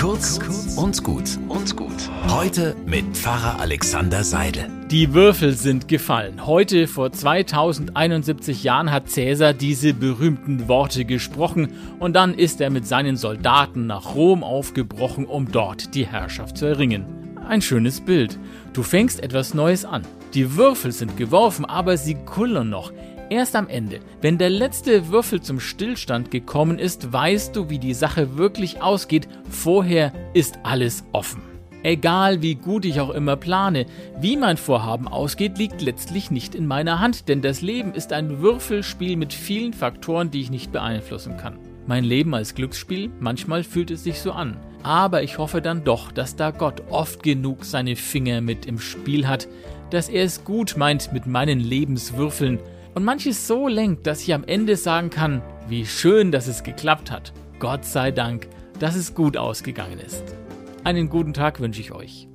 Kurz und gut und gut. Heute mit Pfarrer Alexander Seidel. Die Würfel sind gefallen. Heute vor 2071 Jahren hat Cäsar diese berühmten Worte gesprochen und dann ist er mit seinen Soldaten nach Rom aufgebrochen, um dort die Herrschaft zu erringen. Ein schönes Bild. Du fängst etwas Neues an. Die Würfel sind geworfen, aber sie kullern noch. Erst am Ende, wenn der letzte Würfel zum Stillstand gekommen ist, weißt du, wie die Sache wirklich ausgeht. Vorher ist alles offen. Egal wie gut ich auch immer plane, wie mein Vorhaben ausgeht, liegt letztlich nicht in meiner Hand, denn das Leben ist ein Würfelspiel mit vielen Faktoren, die ich nicht beeinflussen kann. Mein Leben als Glücksspiel, manchmal fühlt es sich so an. Aber ich hoffe dann doch, dass da Gott oft genug seine Finger mit im Spiel hat, dass er es gut meint mit meinen Lebenswürfeln und manches so lenkt, dass ich am Ende sagen kann, wie schön, dass es geklappt hat. Gott sei Dank, dass es gut ausgegangen ist. Einen guten Tag wünsche ich euch.